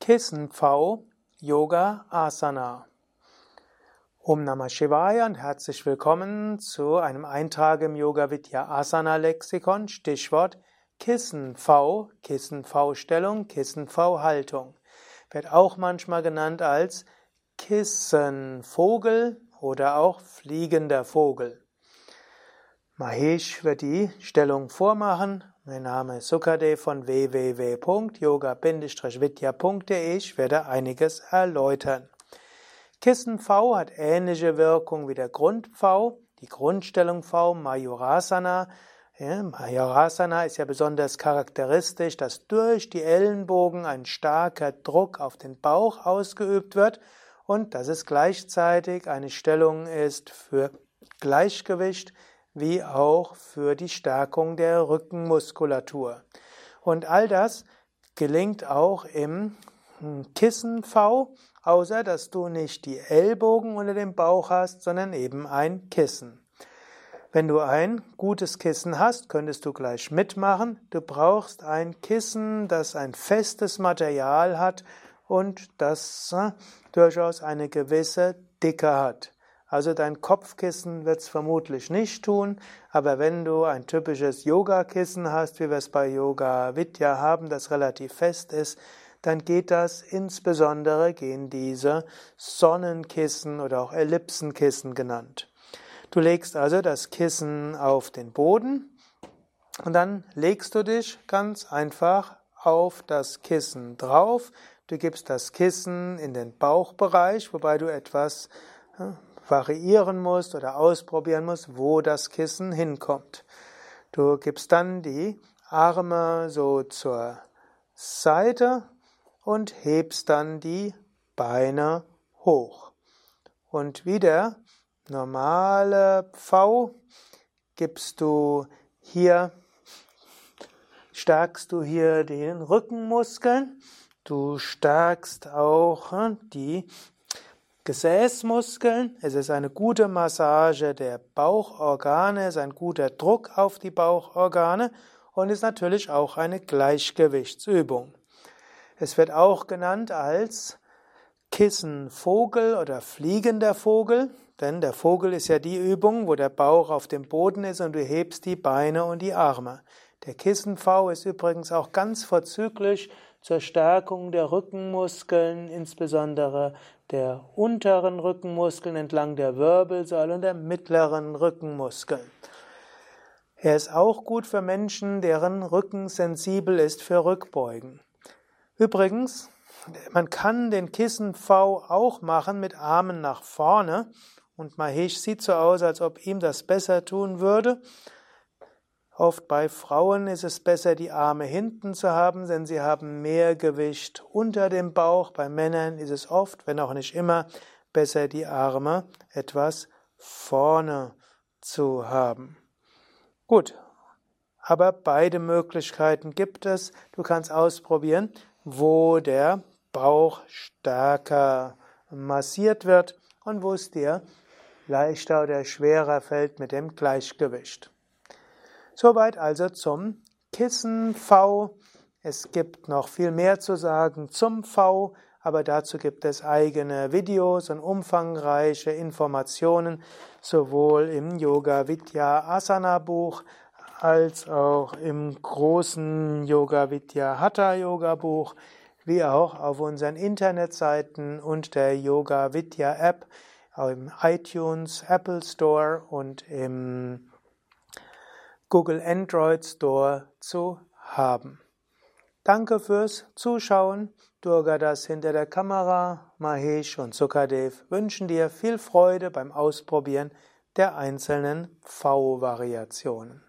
Kissen-V Yoga Asana. Om Namah Shivaya und herzlich willkommen zu einem Eintrag im Yoga Vidya Asana Lexikon. Stichwort Kissen-V, Kissen-V-Stellung, Kissen-V-Haltung. Wird auch manchmal genannt als Kissenvogel oder auch fliegender Vogel. Mahesh wird die Stellung vormachen mein Name ist Sukadev von www.yoga-vidya.de. Ich werde einiges erläutern. Kissen V hat ähnliche Wirkung wie der Grund V, die Grundstellung V, Majorasana. Ja, Majorasana ist ja besonders charakteristisch, dass durch die Ellenbogen ein starker Druck auf den Bauch ausgeübt wird und dass es gleichzeitig eine Stellung ist für Gleichgewicht, wie auch für die Stärkung der Rückenmuskulatur. Und all das gelingt auch im Kissen V, außer dass du nicht die Ellbogen unter dem Bauch hast, sondern eben ein Kissen. Wenn du ein gutes Kissen hast, könntest du gleich mitmachen. Du brauchst ein Kissen, das ein festes Material hat und das äh, durchaus eine gewisse Dicke hat. Also dein Kopfkissen wird es vermutlich nicht tun, aber wenn du ein typisches Yoga-Kissen hast, wie wir es bei Yoga Vidya haben, das relativ fest ist, dann geht das insbesondere, gehen diese Sonnenkissen oder auch Ellipsenkissen genannt. Du legst also das Kissen auf den Boden und dann legst du dich ganz einfach auf das Kissen drauf. Du gibst das Kissen in den Bauchbereich, wobei du etwas variieren musst oder ausprobieren musst, wo das Kissen hinkommt. Du gibst dann die Arme so zur Seite und hebst dann die Beine hoch. Und wieder normale V gibst du hier, stärkst du hier den Rückenmuskeln, du stärkst auch hm, die Gesäßmuskeln. Es ist eine gute Massage der Bauchorgane, es ist ein guter Druck auf die Bauchorgane und ist natürlich auch eine Gleichgewichtsübung. Es wird auch genannt als Kissenvogel oder fliegender Vogel, denn der Vogel ist ja die Übung, wo der Bauch auf dem Boden ist und du hebst die Beine und die Arme. Der Kissen-V ist übrigens auch ganz vorzüglich zur Stärkung der Rückenmuskeln, insbesondere der unteren Rückenmuskeln entlang der Wirbelsäule und der mittleren Rückenmuskeln. Er ist auch gut für Menschen, deren Rücken sensibel ist für Rückbeugen. Übrigens, man kann den Kissen V auch machen mit Armen nach vorne und Mahesh sieht so aus, als ob ihm das besser tun würde. Oft bei Frauen ist es besser, die Arme hinten zu haben, denn sie haben mehr Gewicht unter dem Bauch. Bei Männern ist es oft, wenn auch nicht immer, besser, die Arme etwas vorne zu haben. Gut, aber beide Möglichkeiten gibt es. Du kannst ausprobieren, wo der Bauch stärker massiert wird und wo es dir leichter oder schwerer fällt mit dem Gleichgewicht. Soweit also zum Kissen V. Es gibt noch viel mehr zu sagen zum V, aber dazu gibt es eigene Videos und umfangreiche Informationen, sowohl im Yoga Vidya Asana Buch als auch im großen Yoga Vidya Hatha Yoga Buch, wie auch auf unseren Internetseiten und der Yoga Vidya App, im iTunes, Apple Store und im Google Android Store zu haben. Danke fürs Zuschauen. Durgadas hinter der Kamera, Mahesh und Sukadev wünschen dir viel Freude beim Ausprobieren der einzelnen V-Variationen.